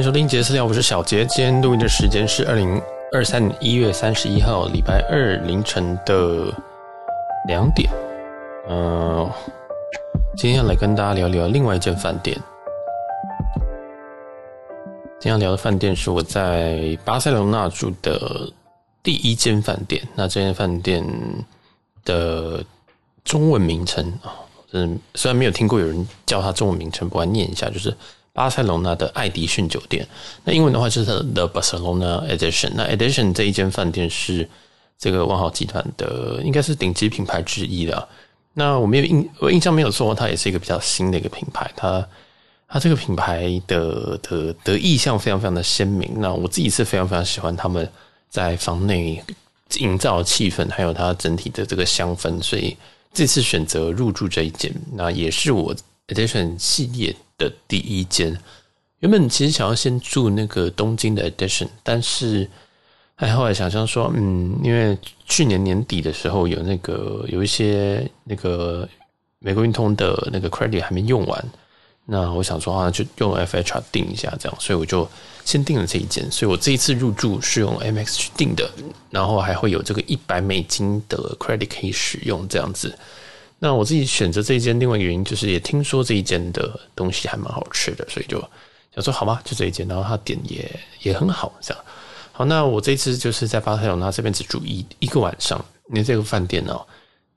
欢迎收听杰私聊，我是小杰。今天录音的时间是二零二三年一月三十一号礼拜二凌晨的两点。嗯、今天要来跟大家聊聊另外一间饭店。今天要聊的饭店是我在巴塞罗那住的第一间饭店。那这间饭店的中文名称啊，嗯，虽然没有听过有人叫它中文名称，不过念一下，就是巴塞罗那的爱迪逊酒店。那英文的话就是 The Barcelona Edition。那 Edition 这一间饭店是这个万豪集团的，应该是顶级品牌之一的。那我没有印，我印象没有错，它也是一个比较新的一个品牌。它它这个品牌的的的意象非常非常的鲜明。那我自己是非常非常喜欢他们在房内营造气氛，还有它整体的这个香氛，所以这次选择入住这一间，那也是我 Edition 系列的第一间。原本其实想要先住那个东京的 Edition，但是哎，后来想想说，嗯，因为去年年底的时候有那个有一些那个美国运通的那个 credit 还没用完。那我想说啊，就用 FHR 订一下，这样，所以我就先定了这一间。所以我这一次入住是用 M X 去订的，然后还会有这个一百美金的 credit 可以使用，这样子。那我自己选择这一间，另外一个原因就是也听说这一间的东西还蛮好吃的，所以就想说好吧，就这一间。然后它点也也很好，这样。好，那我这次就是在巴塞罗那这边只住一一个晚上。因为这个饭店呢，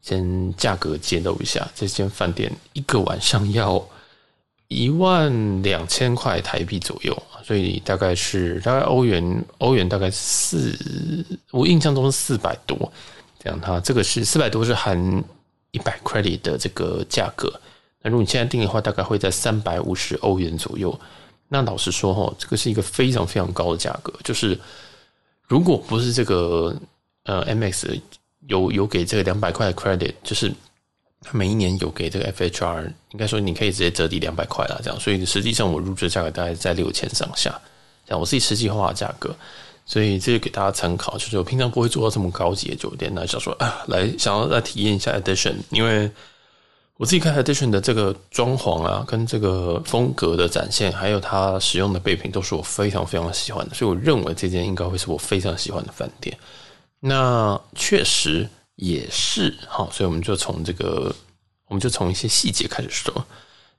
先价格揭露一下，这间饭店一个晚上要。一万两千块台币左右，所以大概是大概欧元，欧元大概四，我印象中是四百多。这样，它这个是四百多是含一百 credit 的这个价格。那如果你现在订的话，大概会在三百五十欧元左右。那老实说哈，这个是一个非常非常高的价格。就是如果不是这个呃 MX 有有给这个两百块的 credit，就是。他每一年有给这个 FHR，应该说你可以直接折抵两百块啦，这样，所以实际上我入住价格大概在六千上下，这样我自己实际花的价格，所以这个给大家参考，就是我平常不会住到这么高级的酒店，那想说啊，来想要来体验一下 Edition，因为我自己看 Edition 的这个装潢啊，跟这个风格的展现，还有它使用的备品，都是我非常非常喜欢的，所以我认为这间应该会是我非常喜欢的饭店。那确实。也是好，所以我们就从这个，我们就从一些细节开始说。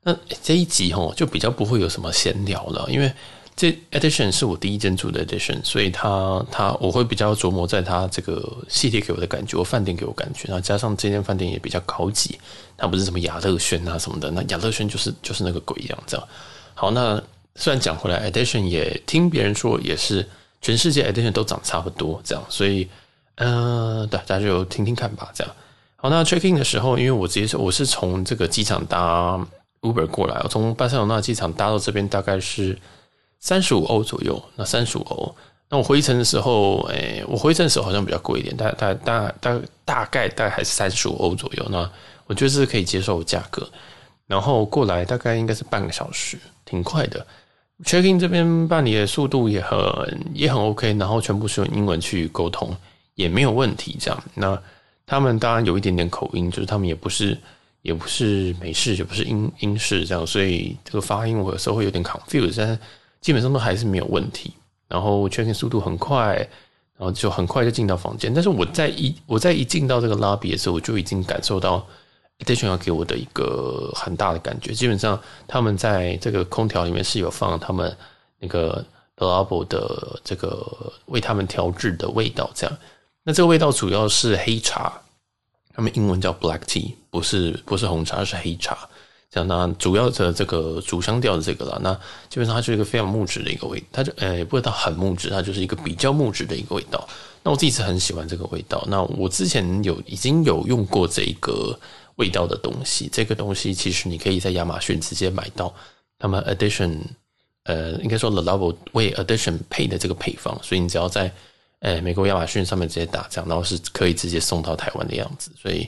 那这一集哈，就比较不会有什么闲聊了，因为这 Edition 是我第一间住的 Edition，所以它它我会比较琢磨在它这个系列给我的感觉，我饭店给我感觉，然后加上这间饭店也比较高级，它不是什么雅乐轩啊什么的，那雅乐轩就是就是那个鬼样这样。好，那虽然讲回来，Edition 也听别人说也是全世界 Edition 都长差不多这样，所以。嗯、呃，对，大家就听听看吧。这样好，那 check in 的时候，因为我直接是我是从这个机场搭 Uber 过来，我从巴塞罗那机场搭到这边大概是三十五欧左右。那三十五欧，那我回程的时候，哎、我回程的时候好像比较贵一点，大大大大大概大概还是三十五欧左右。那我觉得是可以接受的价格。然后过来大概应该是半个小时，挺快的。check in 这边办理的速度也很也很 OK，然后全部是用英文去沟通。也没有问题，这样。那他们当然有一点点口音，就是他们也不是也不是美式，也不是英英式这样，所以这个发音我有时候会有点 confused，但基本上都还是没有问题。然后 check in 速度很快，然后就很快就进到房间。但是我在一我在一进到这个 lobby 的时候，我就已经感受到 Edition 要给我的一个很大的感觉。基本上他们在这个空调里面是有放他们那个 Le Labo 的这个为他们调制的味道，这样。那这个味道主要是黑茶，他们英文叫 black tea，不是不是红茶，是黑茶。这样，那主要的这个主香调的这个啦，那基本上它就是一个非常木质的一个味，它就呃也不知道很木质，它就是一个比较木质的一个味道。那我自己是很喜欢这个味道。那我之前有已经有用过这个味道的东西，这个东西其实你可以在亚马逊直接买到，他们 Edition 呃应该说 Le Labo 为 Edition 配的这个配方，所以你只要在哎，美国亚马逊上面直接打这样，然后是可以直接送到台湾的样子，所以，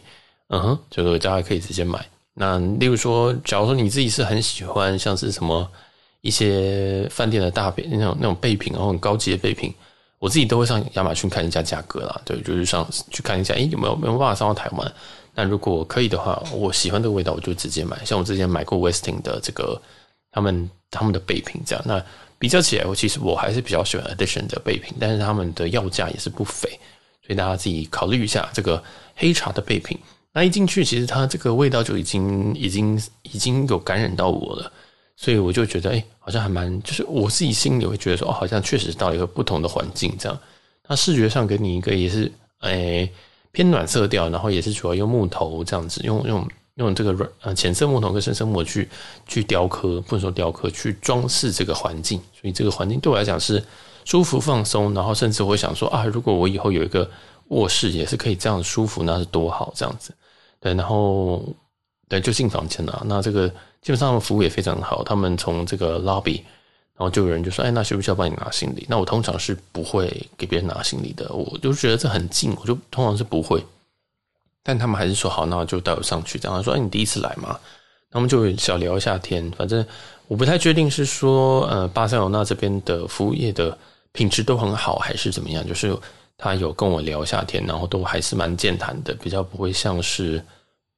嗯哼，这个大家可以直接买。那例如说，假如说你自己是很喜欢像是什么一些饭店的大备那种那种备品，然后很高级的备品，我自己都会上亚马逊看一下价格啦。对，就是上去看一下，哎，有没有没有办法上到台湾？那如果可以的话，我喜欢这个味道，我就直接买。像我之前买过 Westing 的这个他们他们的备品这样，那比较起来，我其实我还是比较喜欢 Edition 的备品，但是他们的要价也是不菲，所以大家自己考虑一下这个黑茶的备品。那一进去，其实它这个味道就已经已经已经有感染到我了，所以我就觉得，哎，好像还蛮，就是我自己心里会觉得说，哦，好像确实到了一个不同的环境这样。它视觉上给你一个也是，哎，偏暖色调，然后也是主要用木头这样子，用用用这个软呃浅色木头跟深色木去去雕刻，不能说雕刻，去装饰这个环境。所以这个环境对我来讲是舒服放松，然后甚至我想说啊，如果我以后有一个卧室也是可以这样舒服，那是多好这样子。对，然后对，就进房间了。那这个基本上服务也非常好。他们从这个 lobby，然后就有人就说：“哎，那需不需要帮你拿行李？”那我通常是不会给别人拿行李的。我就觉得这很近，我就通常是不会。但他们还是说好，那我就带我上去。这样说：“哎，你第一次来嘛？”那我们就小聊一下天。反正我不太确定是说，呃，巴塞罗那这边的服务业的品质都很好，还是怎么样？就是。他有跟我聊一下天，然后都还是蛮健谈的，比较不会像是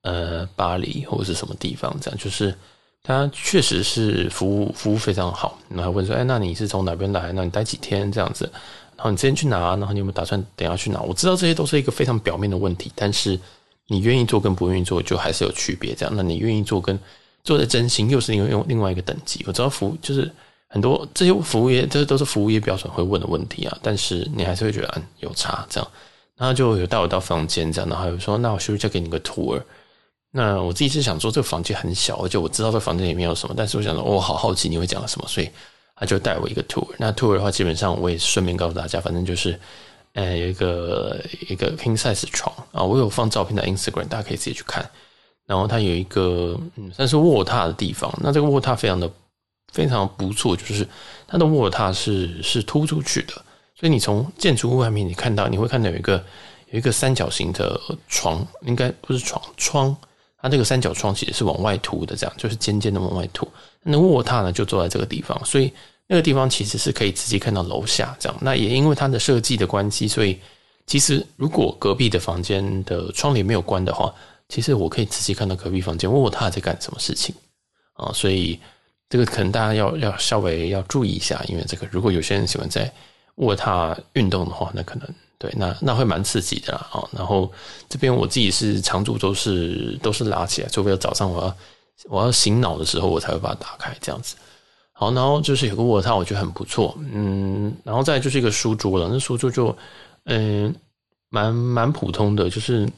呃巴黎或者是什么地方这样，就是他确实是服务服务非常好。然后问说：“哎，那你是从哪边来？那你待几天这样子？然后你之前去哪？然后你有没有打算等下去哪？”我知道这些都是一个非常表面的问题，但是你愿意做跟不愿意做就还是有区别。这样，那你愿意做跟做的真心又是另用另外一个等级。我知道服务就是。很多这些服务业，这都是服务业标准会问的问题啊，但是你还是会觉得嗯有差这样，然后就有带我到房间这样，然后有说那我是不是就给你个 tour？那我自己是想说这个房间很小，而且我知道这房间里面有什么，但是我想说我好好奇你会讲什么，所以他就带我一个 tour。那 tour 的话，基本上我也顺便告诉大家，反正就是呃有一个一个 king size 床啊，我有放照片在 Instagram，大家可以自己去看。然后它有一个嗯算是卧榻的地方，那这个卧榻非常的。非常不错，就是它的卧榻是是突出去的，所以你从建筑物外面你看到，你会看到有一个有一个三角形的床，应该不是床窗，它这个三角窗其实是往外凸的，这样就是尖尖的往外凸。那卧榻呢就坐在这个地方，所以那个地方其实是可以直接看到楼下这样。那也因为它的设计的关系，所以其实如果隔壁的房间的窗帘没有关的话，其实我可以直接看到隔壁房间卧榻在干什么事情啊，所以。这个可能大家要要稍微要注意一下，因为这个如果有些人喜欢在卧榻运动的话，那可能对，那那会蛮刺激的啦啊。然后这边我自己是常驻都是都是拉起来，除非早上我要我要醒脑的时候，我才会把它打开这样子。好，然后就是有个卧榻，我觉得很不错，嗯，然后再就是一个书桌了，那书桌就嗯蛮蛮普通的，就是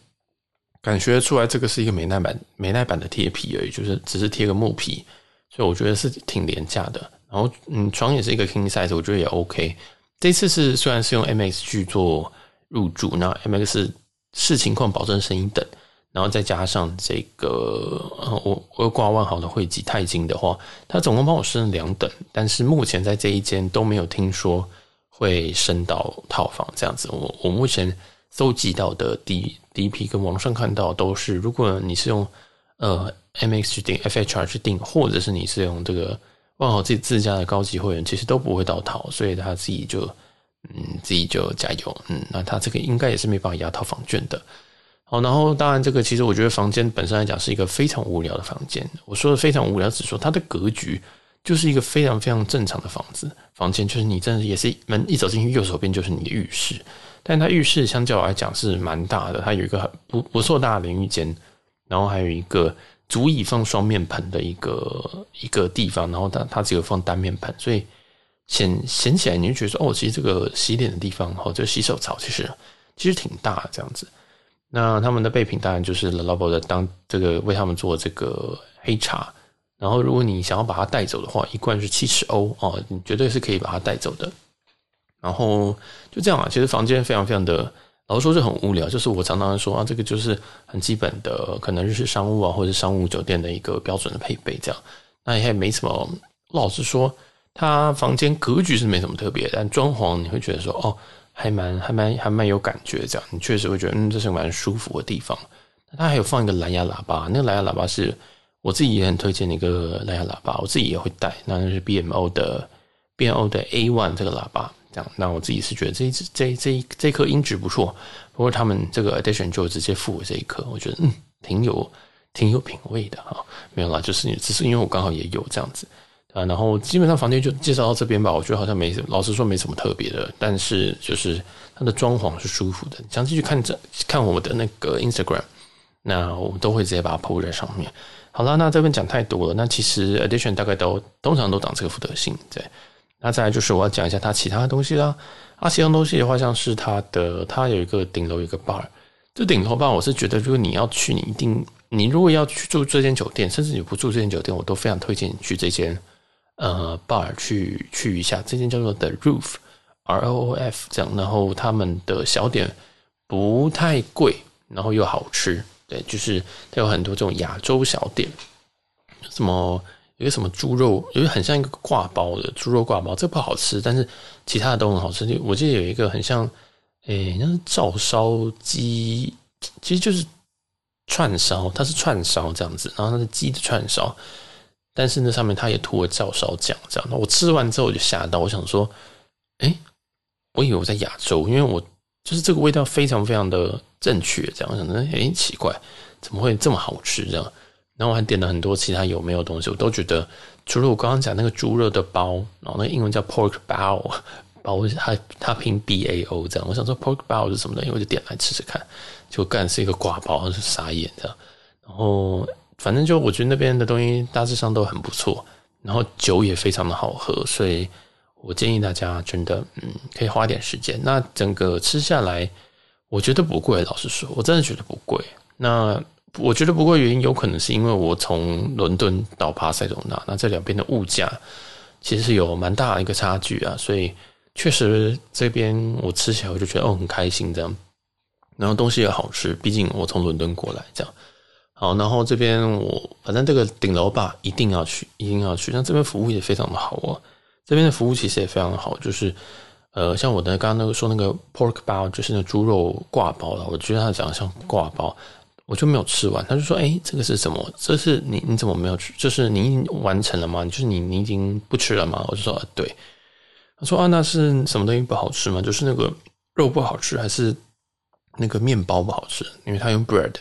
感觉出来这个是一个美耐板美耐板的贴皮而已，就是只是贴个木皮。所以我觉得是挺廉价的，然后嗯，床也是一个 king size，我觉得也 OK。这次是虽然是用 MX 去做入住，那 MX 视情况保证升一等，然后再加上这个呃，我我又挂万豪的会籍钛金的话，它总共帮我升两等，但是目前在这一间都没有听说会升到套房这样子。我我目前搜集到的第第一批跟网上看到都是，如果你是用呃。MX 去订，FHR 去订，或者是你是用这个办好自己自家的高级会员，其实都不会到套，所以他自己就嗯自己就加油，嗯，那他这个应该也是没办法压套房券的。好，然后当然这个其实我觉得房间本身来讲是一个非常无聊的房间。我说的非常无聊，只说它的格局就是一个非常非常正常的房子房间，就是你真的也是门一走进去，右手边就是你的浴室，但它浴室相较来讲是蛮大的，它有一个很不不错大的淋浴间，然后还有一个。足以放双面盆的一个一个地方，然后它它只有放单面盆，所以显显起来你就觉得说，哦，其实这个洗脸的地方，哦，这洗手槽其实其实挺大这样子。那他们的备品当然就是 Le Labo 的当这个为他们做这个黑茶，然后如果你想要把它带走的话，一罐是七十欧哦，你绝对是可以把它带走的。然后就这样啊，其实房间非常非常的。老实说是很无聊，就是我常常说啊，这个就是很基本的，可能就是商务啊，或者商务酒店的一个标准的配备这样。那也没什么。老实说，它房间格局是没什么特别，但装潢你会觉得说，哦，还蛮还蛮还蛮有感觉这样。你确实会觉得，嗯，这是蛮舒服的地方。它还有放一个蓝牙喇叭，那个蓝牙喇叭是我自己也很推荐的一个蓝牙喇叭，我自己也会带。那就是 BMO 的 BMO 的 A One 这个喇叭。这样，那我自己是觉得这一支这这一颗音质不错，不过他们这个 addition 就直接附我这一颗，我觉得嗯，挺有挺有品味的哈。没有啦，就是只是因为我刚好也有这样子。啊。然后基本上房间就介绍到这边吧，我觉得好像没，老实说没什么特别的，但是就是它的装潢是舒服的。想继续看这看我的那个 Instagram，那我都会直接把它 po 在上面。好了，那这边讲太多了。那其实 addition 大概都通常都长这个福德性，对。那再来就是我要讲一下它其他的东西啦。啊，其他东西的话，像是它的，它有一个顶楼有一个 bar。这顶楼 bar，我是觉得，如果你要去，你一定，你如果要去住这间酒店，甚至你不住这间酒店，我都非常推荐你去这间呃 bar 去去一下。这间叫做 The Roof，R O O F 这样。然后他们的小点不太贵，然后又好吃。对，就是它有很多这种亚洲小点，什么有个什么猪肉，有很像一个挂包的猪肉挂包，这个不好吃，但是其他的都很好吃。我记得有一个很像，诶，那是照烧鸡，其实就是串烧，它是串烧这样子，然后它是鸡的串烧，但是那上面它也涂了照烧酱这样。我吃完之后我就吓到，我想说，诶，我以为我在亚洲，因为我。就是这个味道非常非常的正确，这样我想着，诶，奇怪，怎么会这么好吃这样？然后我还点了很多其他有没有东西，我都觉得，除了我刚刚讲那个猪肉的包，然后那个英文叫 pork bao，包它它拼 b a o 这样，我想说 pork bao 是什么东西，我就点来吃吃看，就干是一个挂包，是傻眼这样。然后反正就我觉得那边的东西大致上都很不错，然后酒也非常的好喝，所以。我建议大家真的，嗯，可以花点时间。那整个吃下来，我觉得不贵。老实说，我真的觉得不贵。那我觉得不过原因，有可能是因为我从伦敦到巴塞隆纳，那这两边的物价其实是有蛮大的一个差距啊。所以确实这边我吃起来我就觉得哦很开心这样，然后东西也好吃。毕竟我从伦敦过来这样。好，然后这边我反正这个顶楼吧一定要去，一定要去。那这边服务也非常的好哦。这边的服务其实也非常好，就是，呃，像我的刚刚那个说那个 pork 包，就是那猪肉挂包了，我觉得它长得像挂包，我就没有吃完。他就说：“哎，这个是什么？这是你你怎么没有吃？就是你已经完成了吗？就是你你已经不吃了吗？”我就说：“对。”他说：“啊，那是什么东西不好吃吗？就是那个肉不好吃，还是那个面包不好吃？因为他用 bread，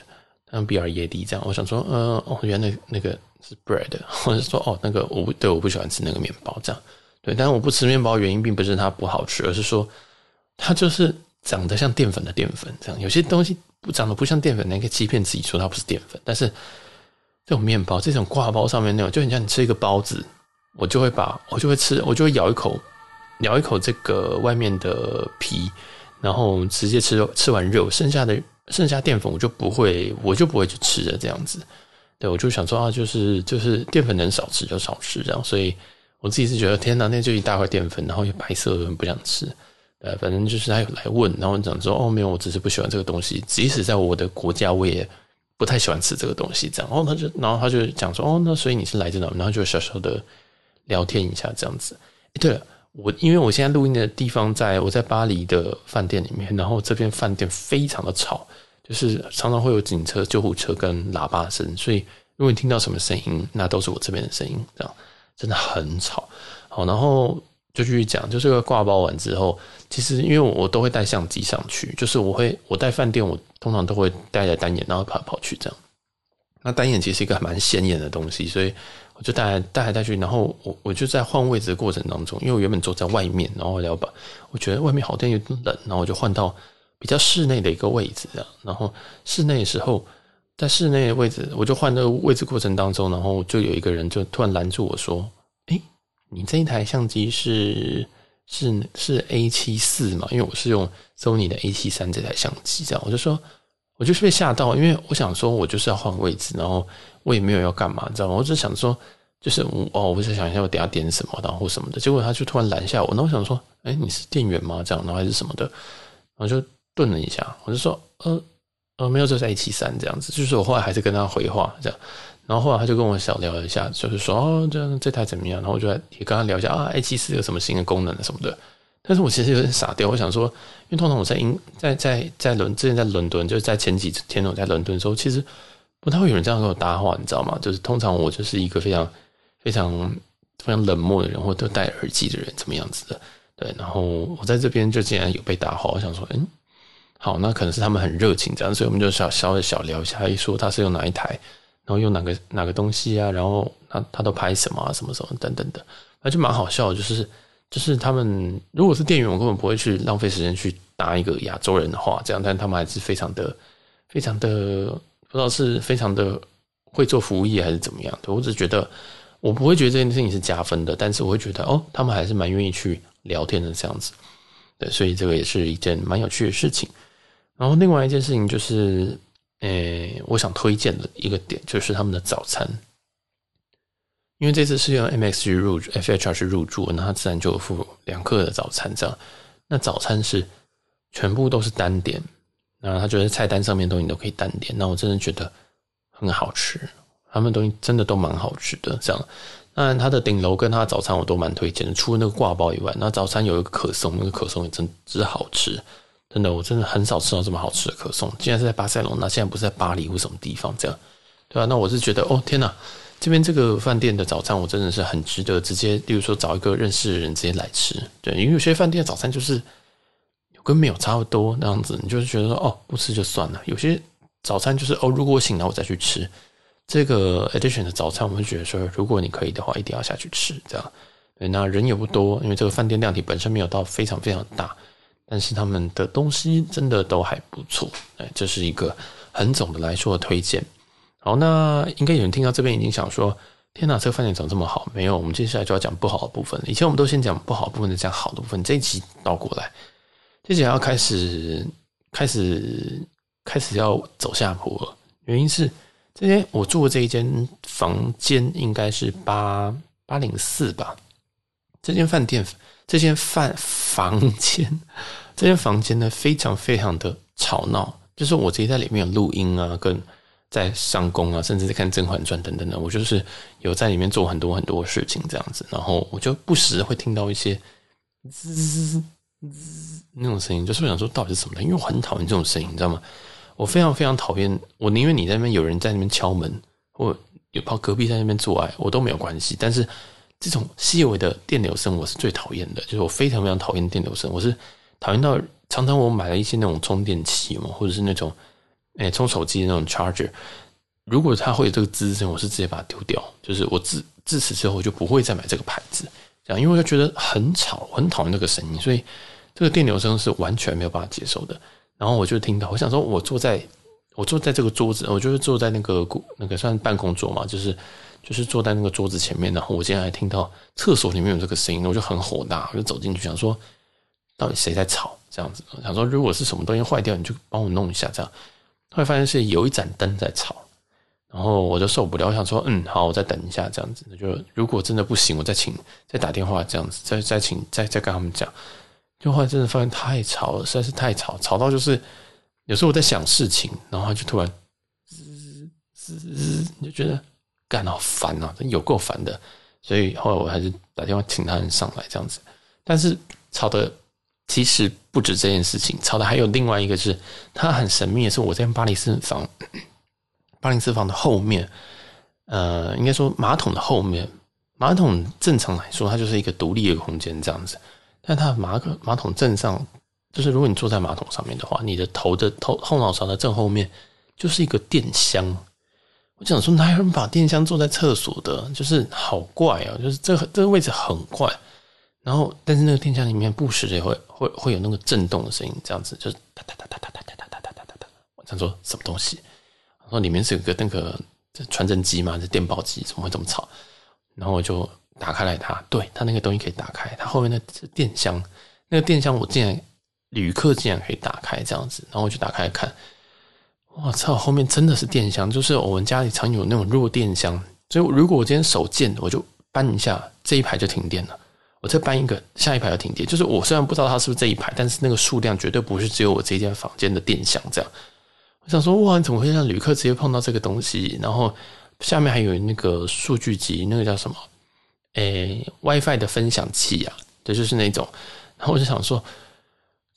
他用 b r e a d 这样。我想说，呃，哦，原来那个是 bread，或者说哦，那个我不对，我不喜欢吃那个面包这样。”对，但是我不吃面包原因并不是它不好吃，而是说它就是长得像淀粉的淀粉这样。有些东西不长得不像淀粉，那个欺骗自己说它不是淀粉。但是这种面包，这种挂包上面那种，就很像你吃一个包子，我就会把我就会吃，我就会咬一口，咬一口这个外面的皮，然后直接吃，吃完肉，剩下的剩下淀粉我就不会，我就不会去吃的这样子。对，我就想说啊，就是就是淀粉能少吃就少吃这样，所以。我自己是觉得天哪，那就一大块淀粉，然后又白色的，不想吃。呃，反正就是他有来问，然后讲说哦，没有，我只是不喜欢这个东西。即使在我的国家，我也不太喜欢吃这个东西。这样，然后他就，然后他就讲说哦，那所以你是来自哪？然后就小小的聊天一下这样子。诶，对了，我因为我现在录音的地方在我在巴黎的饭店里面，然后这边饭店非常的吵，就是常常会有警车、救护车跟喇叭声，所以如果你听到什么声音，那都是我这边的声音，这样。真的很吵，好，然后就继续讲，就这个挂包完之后，其实因为我都会带相机上去，就是我会我带饭店，我通常都会带着单眼，然后跑跑去这样。那单眼其实一个蛮显眼的东西，所以我就带来带来带去，然后我我就在换位置的过程当中，因为我原本坐在外面，然后我要把我觉得外面好像有点冷，然后我就换到比较室内的一个位置这样，然后室内的时候。在室内的位置，我就换那个位置过程当中，然后就有一个人就突然拦住我说：“，你这一台相机是是是 A 七四嘛？因为我是用 Sony 的 A 七三这台相机，这样我就说，我就是被吓到，因为我想说我就是要换位置，然后我也没有要干嘛，知道吗？我只想说，就是哦，我在想一下我等下点什么，然后什么的，结果他就突然拦下我，那我想说，诶，你是店员吗？这样，然后还是什么的，然后就顿了一下，我就说，呃。呃，没有，就在一起三这样子，就是我后来还是跟他回话这样，然后后来他就跟我小聊了一下，就是说哦，这这台怎么样？然后我就也跟他聊一下啊，i 七四有什么新的功能什么的。但是我其实有点傻掉，我想说，因为通常我在英在在在伦之前在伦敦，就是在前几天我在伦敦的时候，其实不太会有人这样跟我搭话，你知道吗？就是通常我就是一个非常非常非常冷漠的人，或者戴耳机的人，怎么样子的？对，然后我在这边就竟然有被搭话，我想说，嗯。好，那可能是他们很热情这样，所以我们就小稍微小聊一下，一说他是用哪一台，然后用哪个哪个东西啊，然后他他都拍什么啊，什么什么等等的，那就蛮好笑。就是就是他们如果是店员，我根本不会去浪费时间去搭一个亚洲人的话，这样，但他们还是非常的非常的不知道是非常的会做服务业还是怎么样的。我只觉得我不会觉得这件事情是加分的，但是我会觉得哦，他们还是蛮愿意去聊天的这样子。对，所以这个也是一件蛮有趣的事情。然后另外一件事情就是。诶，我想推荐的一个点就是他们的早餐，因为这次是用 MX 去入 FHR 去入住，那他自然就有附两克的早餐这样。那早餐是全部都是单点，那他觉得菜单上面东西都可以单点，那我真的觉得很好吃，他们东西真的都蛮好吃的这样。当然，他的顶楼跟他的早餐我都蛮推荐的，除了那个挂包以外，那早餐有一个可颂，那个可颂也真之好吃。真的，我真的很少吃到这么好吃的可颂。既然是在巴塞隆那，现在不是在巴黎或什么地方这样，对吧？那我是觉得，哦天哪，这边这个饭店的早餐，我真的是很值得直接，例如说找一个认识的人直接来吃。对，因为有些饭店的早餐就是有跟没有差不多那样子，你就是觉得说，哦，不吃就算了。有些早餐就是，哦，如果我醒了我再去吃这个 Edition 的早餐，我们觉得说，如果你可以的话，一定要下去吃这样。对，那人也不多，因为这个饭店量体本身没有到非常非常大。但是他们的东西真的都还不错，哎，这是一个很总的来说的推荐。好，那应该有人听到这边已经想说：“天哪，这个饭店怎么这么好？”没有，我们接下来就要讲不好的部分。以前我们都先讲不好的部分，再讲好的部分。这一集倒过来，这集要开始开始开始要走下坡了。原因是这间我住的这一间房间应该是八八零四吧？这间饭店。这间饭房间，这间房间呢，非常非常的吵闹。就是我直接在里面有录音啊，跟在上工啊，甚至在看《甄嬛传》等等的。我就是有在里面做很多很多事情这样子，然后我就不时会听到一些滋滋滋那种声音，就是我想说到底是什么呢？因为我很讨厌这种声音，你知道吗？我非常非常讨厌。我宁愿你在那边有人在那边敲门，或有跑隔壁在那边做爱，我都没有关系。但是。这种细微的电流声，我是最讨厌的。就是我非常非常讨厌电流声，我是讨厌到常常我买了一些那种充电器嘛，或者是那种诶充手机的那种 charger，如果它会有这个滋声，我是直接把它丢掉。就是我自自此之后我就不会再买这个牌子，这样，因为我就觉得很吵，很讨厌那个声音，所以这个电流声是完全没有办法接受的。然后我就听到，我想说，我坐在我坐在这个桌子，我就是坐在那个那个算办公桌嘛，就是。就是坐在那个桌子前面，然后我竟然还听到厕所里面有这个声音，我就很火大，我就走进去想说，到底谁在吵？这样子，想说如果是什么东西坏掉，你就帮我弄一下。这样，后来发现是有一盏灯在吵，然后我就受不了，我想说，嗯，好，我再等一下，这样子。就如果真的不行，我再请再打电话，这样子，再再请再再跟他们讲。就后来真的发现太吵了，实在是太吵，吵到就是有时候我在想事情，然后他就突然滋滋滋，你就觉得。干好烦啊，有够烦的，所以后来我还是打电话请他人上来这样子。但是吵的其实不止这件事情，吵的还有另外一个是，它很神秘的是，我在巴黎斯房，巴黎斯房的后面，呃，应该说马桶的后面，马桶正常来说它就是一个独立的空间这样子，但它马桶马桶正上，就是如果你坐在马桶上面的话，你的头的头后脑勺的正后面就是一个电箱。我想说，哪有人把电箱坐在厕所的？就是好怪啊！就是这这个位置很怪。然后，但是那个电箱里面不时也会会会有那个震动的声音，这样子就是哒哒哒哒哒哒哒哒哒哒哒哒。我想说什么东西？然后里面是有个那个传真机嘛，是电报机，怎么会这么吵？然后我就打开来它，对它那个东西可以打开，它后面的电箱，那个电箱我竟然旅客竟然可以打开这样子，然后我就打开看。我操！后面真的是电箱，就是我们家里常有那种弱电箱，所以如果我今天手贱，我就搬一下这一排就停电了。我再搬一个，下一排就停电。就是我虽然不知道它是不是这一排，但是那个数量绝对不是只有我这间房间的电箱这样。我想说，哇，你怎么会让旅客直接碰到这个东西？然后下面还有那个数据集，那个叫什么？诶，WiFi 的分享器啊，对，就是那种。然后我就想说。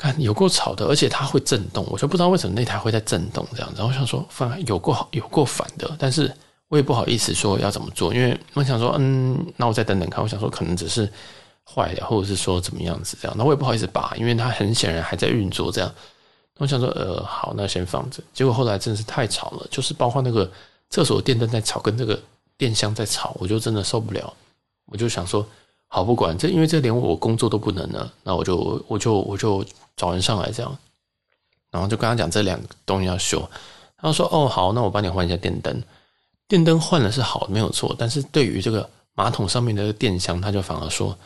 看有够吵的，而且它会震动，我就不知道为什么那台会在震动这样子。我想说，反有够好，有够烦的，但是我也不好意思说要怎么做，因为我想说，嗯，那我再等等看。我想说，可能只是坏了，或者是说怎么样子这样。那我也不好意思拔，因为它很显然还在运作这样。我想说，呃，好，那先放着。结果后来真的是太吵了，就是包括那个厕所电灯在吵，跟这个电箱在吵，我就真的受不了。我就想说，好不管这，因为这连我工作都不能了，那我就我就我就找人上来这样，然后就跟他讲这两个东西要修。他说：“哦，好，那我帮你换一下电灯。电灯换了是好，没有错。但是对于这个马桶上面的电箱，他就反而说：‘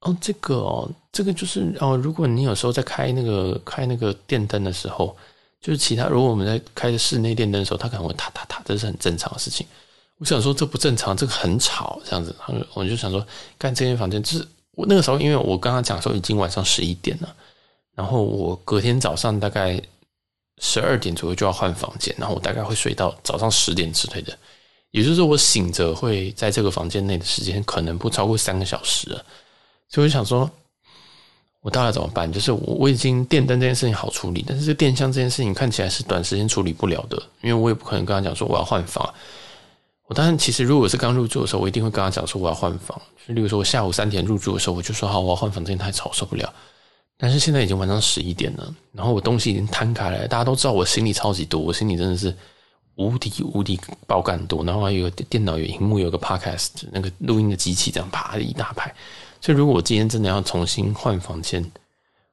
哦，这个哦，这个就是哦，如果你有时候在开那个开那个电灯的时候。’”就是其他，如果我们在开室内电灯的时候，它可能会塔塔塔，这是很正常的事情。我想说这不正常，这个很吵，这样子。然后我就想说，干这间房间，就是我那个时候，因为我刚刚讲说已经晚上十一点了，然后我隔天早上大概十二点左右就要换房间，然后我大概会睡到早上十点之类的，也就是说我醒着会在这个房间内的时间可能不超过三个小时了，所以我想说。我到底怎么办？就是我我已经电灯这件事情好处理，但是这电箱这件事情看起来是短时间处理不了的，因为我也不可能跟他讲说我要换房。我当然其实如果是刚入住的时候，我一定会跟他讲说我要换房。就例如说我下午三点入住的时候，我就说好我要换房，这件太吵受不了。但是现在已经晚上十一点了，然后我东西已经摊开来，大家都知道我行李超级多，我行李真的是无敌无敌爆干多，然后还有电脑有荧幕有个 podcast 那个录音的机器这样啪一大排。所以，如果我今天真的要重新换房间，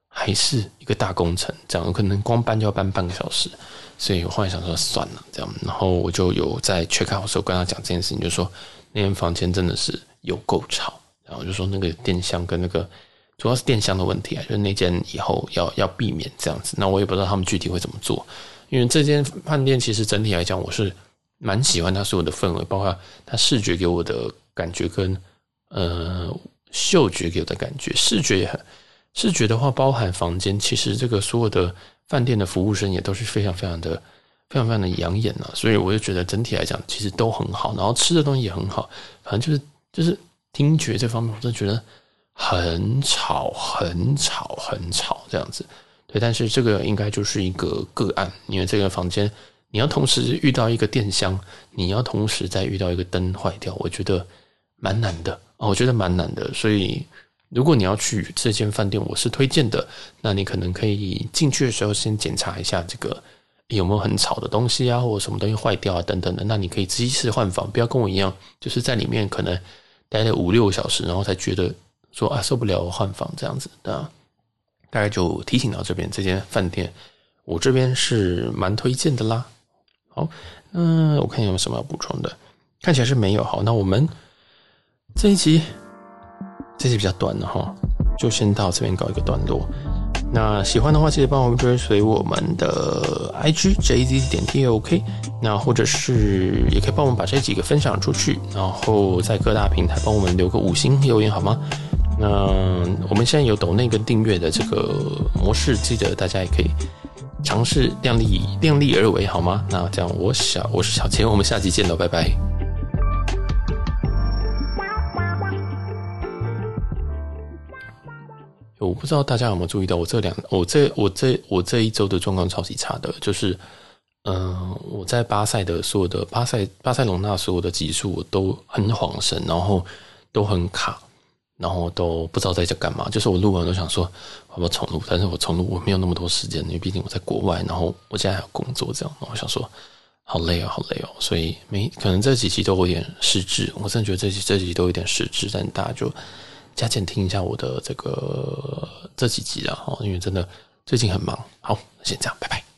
还是一个大工程，这样我可能光搬就要搬半个小时。所以我后来想说算了，这样，然后我就有在 check out 的时候跟他讲这件事情，就说那间房间真的是有够吵，然后就说那个电箱跟那个主要是电箱的问题啊，就是那间以后要要避免这样子。那我也不知道他们具体会怎么做，因为这间饭店其实整体来讲，我是蛮喜欢它所有的氛围，包括它视觉给我的感觉跟呃。嗅觉给我的感觉，视觉也很，视觉的话包含房间，其实这个所有的饭店的服务生也都是非常非常的、非常非常的养眼啊，所以我就觉得整体来讲其实都很好，然后吃的东西也很好，反正就是就是听觉这方面，我真的觉得很吵、很吵、很吵这样子。对，但是这个应该就是一个个案，因为这个房间你要同时遇到一个电箱，你要同时再遇到一个灯坏掉，我觉得蛮难的。我觉得蛮难的，所以如果你要去这间饭店，我是推荐的。那你可能可以进去的时候先检查一下这个有没有很吵的东西啊，或者什么东西坏掉啊等等的。那你可以及时换房，不要跟我一样，就是在里面可能待了五六个小时，然后才觉得说啊受不了，我换房这样子。那大概就提醒到这边，这间饭店我这边是蛮推荐的啦。好，嗯，我看有没有什么要补充的，看起来是没有。好，那我们。这一集，这一集比较短的哈，就先到这边告一个段落。那喜欢的话，记得帮我追随我们的 IG JZ 点 TOK。那或者是也可以帮我们把这几个分享出去，然后在各大平台帮我们留个五星留言好吗？那我们现在有抖内跟订阅的这个模式，记得大家也可以尝试量力量力而为好吗？那这样，我小我是小钱，我们下期见喽，拜拜。我不知道大家有没有注意到，我这两我这我这我这一周的状况超级差的，就是，嗯、我在巴塞的所有的巴塞巴塞隆纳所有的集数我都很晃神，然后都很卡，然后都不知道在这干嘛。就是我录完都想说我要重录，但是我重录我没有那么多时间，因为毕竟我在国外，然后我现在还有工作这样，我想说好累哦，好累哦，所以没可能这几期都有点失智，我真的觉得这几这几期都有点失智，但大家就。加减听一下我的这个这几集了哈，因为真的最近很忙。好，先这样，拜拜。